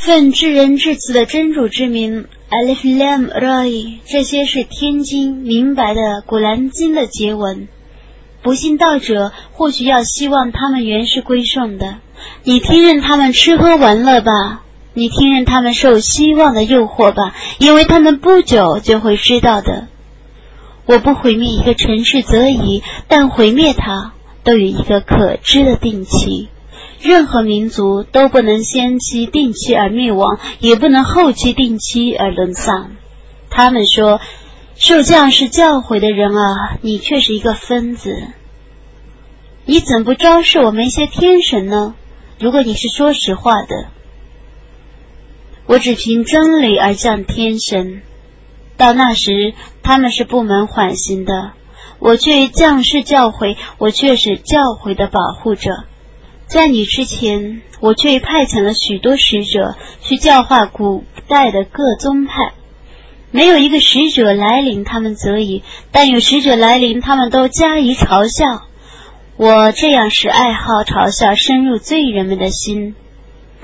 奉至仁至慈的真主之名，Alif Lam Ra，这些是天经明白的《古兰经》的结文。不信道者或许要希望他们原是归顺的。你听任他们吃喝玩乐吧，你听任他们受希望的诱惑吧，因为他们不久就会知道的。我不毁灭一个城市则已，但毁灭它都有一个可知的定期。任何民族都不能先期定期而灭亡，也不能后期定期而沦丧。他们说：“受将士教诲的人啊，你却是一个疯子。你怎不昭示我们一些天神呢？如果你是说实话的，我只凭真理而降天神。到那时，他们是不门缓刑的。我却将士教诲，我却是教诲的保护者。”在你之前，我却派遣了许多使者去教化古代的各宗派，没有一个使者来临他们则已，但有使者来临，他们都加以嘲笑。我这样使爱好嘲笑深入罪人们的心，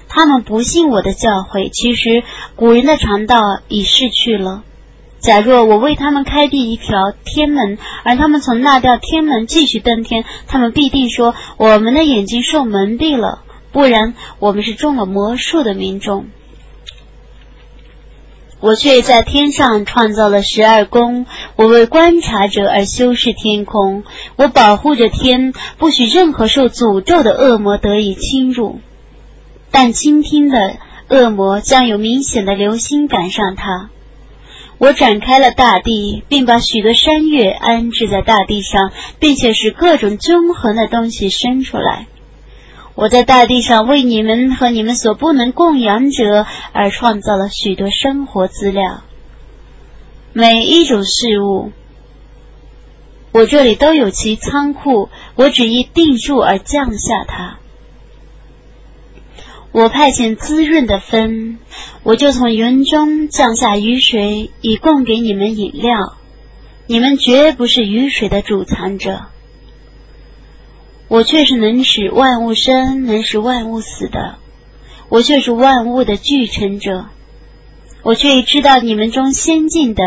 他们不信我的教诲。其实古人的肠道已逝去了。假若我为他们开辟一条天门，而他们从那条天门继续登天，他们必定说我们的眼睛受蒙蔽了，不然我们是中了魔术的民众。我却在天上创造了十二宫，我为观察者而修饰天空，我保护着天，不许任何受诅咒的恶魔得以侵入。但倾听的恶魔将有明显的流星赶上他。我展开了大地，并把许多山岳安置在大地上，并且使各种均衡的东西生出来。我在大地上为你们和你们所不能供养者而创造了许多生活资料。每一种事物，我这里都有其仓库，我只依定数而降下它。我派遣滋润的风，我就从云中降下雨水，以供给你们饮料。你们绝不是雨水的主藏者，我却是能使万物生、能使万物死的。我却是万物的聚成者。我却知道你们中先进的，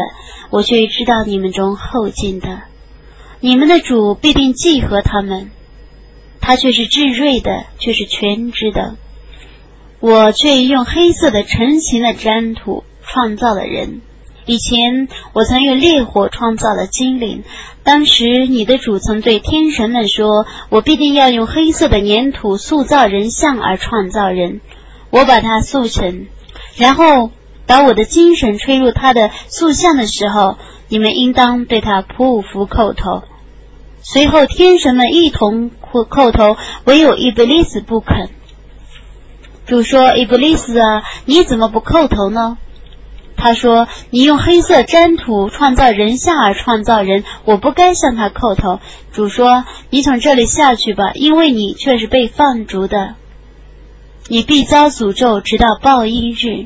我却知道你们中后进的。你们的主必定记合他们，他却是至睿的，却是全知的。我却用黑色的成型的粘土创造了人。以前我曾用烈火创造了精灵。当时你的主曾对天神们说：“我必定要用黑色的粘土塑造人像而创造人。”我把它塑成，然后把我的精神吹入他的塑像的时候，你们应当对他匍匐叩头。随后天神们一同叩叩头，唯有伊布利斯不肯。主说：“伊布利斯啊，你怎么不叩头呢？”他说：“你用黑色粘土创造人像而创造人，我不该向他叩头。”主说：“你从这里下去吧，因为你却是被放逐的，你必遭诅咒，直到报应日。”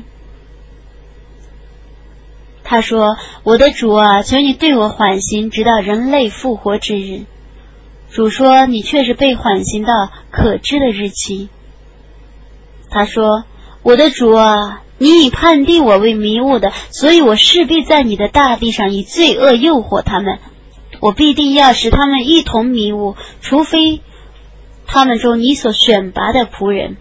他说：“我的主啊，求你对我缓刑，直到人类复活之日。”主说：“你却是被缓刑到可知的日期。”他说：“我的主啊，你已判定我为迷雾的，所以我势必在你的大地上以罪恶诱惑他们。我必定要使他们一同迷雾，除非他们中你所选拔的仆人。”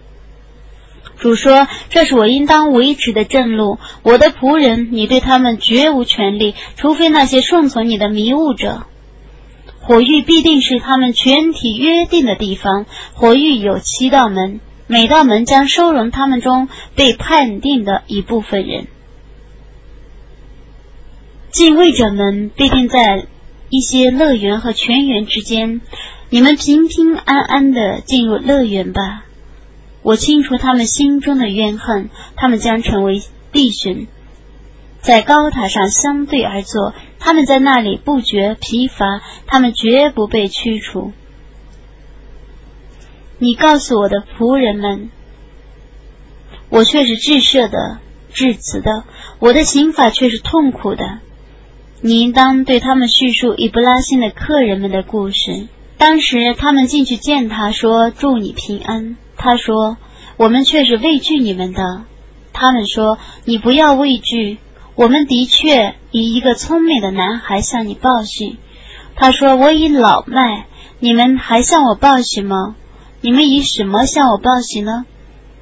主说：“这是我应当维持的正路。我的仆人，你对他们绝无权利，除非那些顺从你的迷雾者。火域必定是他们全体约定的地方。火域有七道门。”每道门将收容他们中被判定的一部分人。敬畏者们必定在一些乐园和泉源之间。你们平平安安的进入乐园吧。我清除他们心中的怨恨，他们将成为弟兄，在高塔上相对而坐。他们在那里不觉疲乏，他们绝不被驱除。你告诉我的仆人们，我却是至赦的、至慈的，我的刑法却是痛苦的。你应当对他们叙述伊布拉辛的客人们的故事。当时他们进去见他说：“祝你平安。”他说：“我们却是畏惧你们的。他们说：“你不要畏惧，我们的确以一个聪明的男孩向你报喜。”他说：“我已老迈，你们还向我报喜吗？你们以什么向我报喜呢？”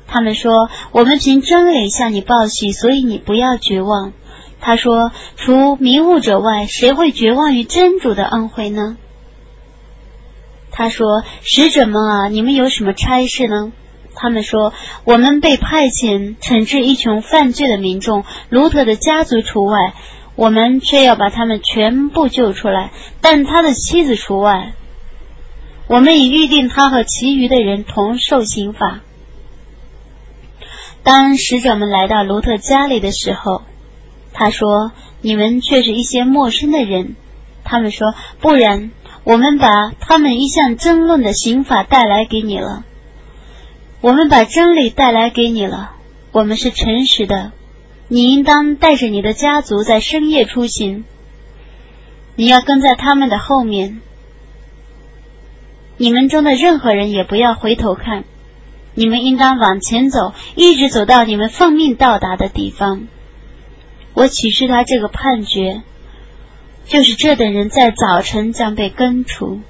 他们说：“我们凭真理向你报喜，所以你不要绝望。”他说：“除迷雾者外，谁会绝望于真主的恩惠呢？”他说：“使者们啊，你们有什么差事呢？”他们说：“我们被派遣惩治一群犯罪的民众，卢特的家族除外，我们却要把他们全部救出来，但他的妻子除外。我们已预定他和其余的人同受刑罚。”当使者们来到卢特家里的时候，他说：“你们却是一些陌生的人。”他们说：“不然，我们把他们一向争论的刑法带来给你了。我们把真理带来给你了。我们是诚实的。你应当带着你的家族在深夜出行。你要跟在他们的后面。你们中的任何人也不要回头看。”你们应当往前走，一直走到你们奉命到达的地方。我启示他这个判决，就是这等人在早晨将被根除。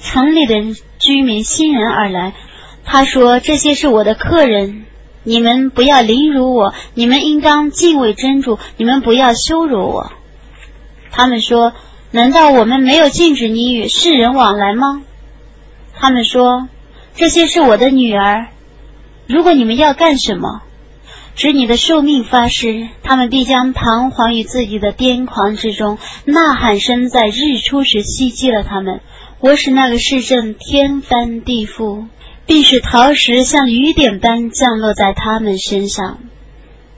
城里的居民欣然而来。他说：“这些是我的客人，你们不要凌辱我，你们应当敬畏真主，你们不要羞辱我。”他们说：“难道我们没有禁止你与世人往来吗？”他们说。这些是我的女儿。如果你们要干什么，指你的寿命发誓，他们必将彷徨于自己的癫狂之中。呐喊声在日出时袭击了他们。我使那个市镇天翻地覆，并使陶石像雨点般降落在他们身上。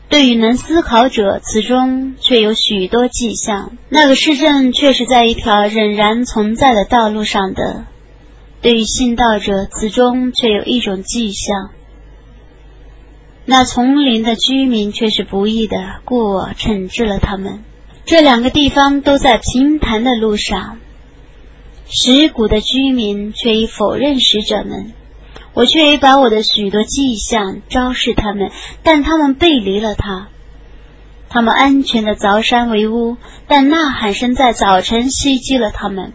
对于能思考者，此中却有许多迹象。那个市镇却是在一条仍然存在的道路上的。对于信道者，此中却有一种迹象。那丛林的居民却是不义的，故我惩治了他们。这两个地方都在平坦的路上。石谷的居民却已否认使者们，我却已把我的许多迹象昭示他们，但他们背离了他。他们安全的凿山为屋，但呐喊声在早晨袭击了他们。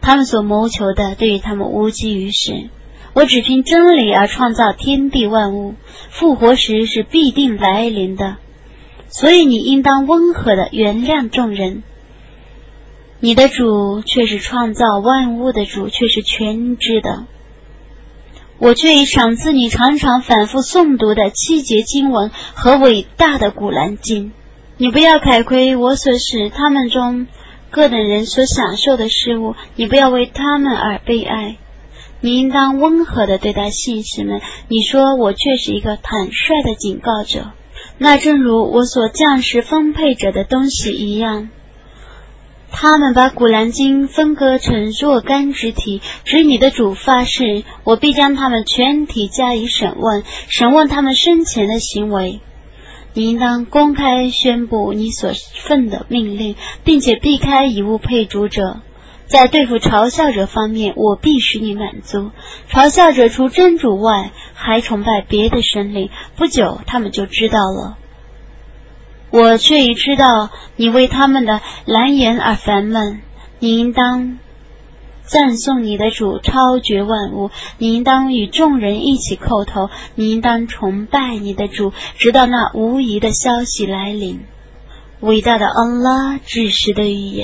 他们所谋求的，对于他们无济于事。我只凭真理而创造天地万物，复活时是必定来临的。所以你应当温和的原谅众人。你的主却是创造万物的主，却是全知的。我却已赏赐你常常反复诵读的七节经文和伟大的古兰经。你不要凯亏我所使他们中。各等人所享受的事物，你不要为他们而悲哀。你应当温和的对待信士们。你说我却是一个坦率的警告者，那正如我所降世分配者的东西一样。他们把古兰经分割成若干肢体，指你的主发誓，我必将他们全体加以审问，审问他们生前的行为。你应当公开宣布你所奉的命令，并且避开以物配主者。在对付嘲笑者方面，我必使你满足。嘲笑者除真主外，还崇拜别的神灵。不久，他们就知道了。我却已知道你为他们的蓝颜而烦闷。你应当。赞颂你的主超绝万物，你应当与众人一起叩头，你应当崇拜你的主，直到那无疑的消息来临。伟大的安拉，至实的语言。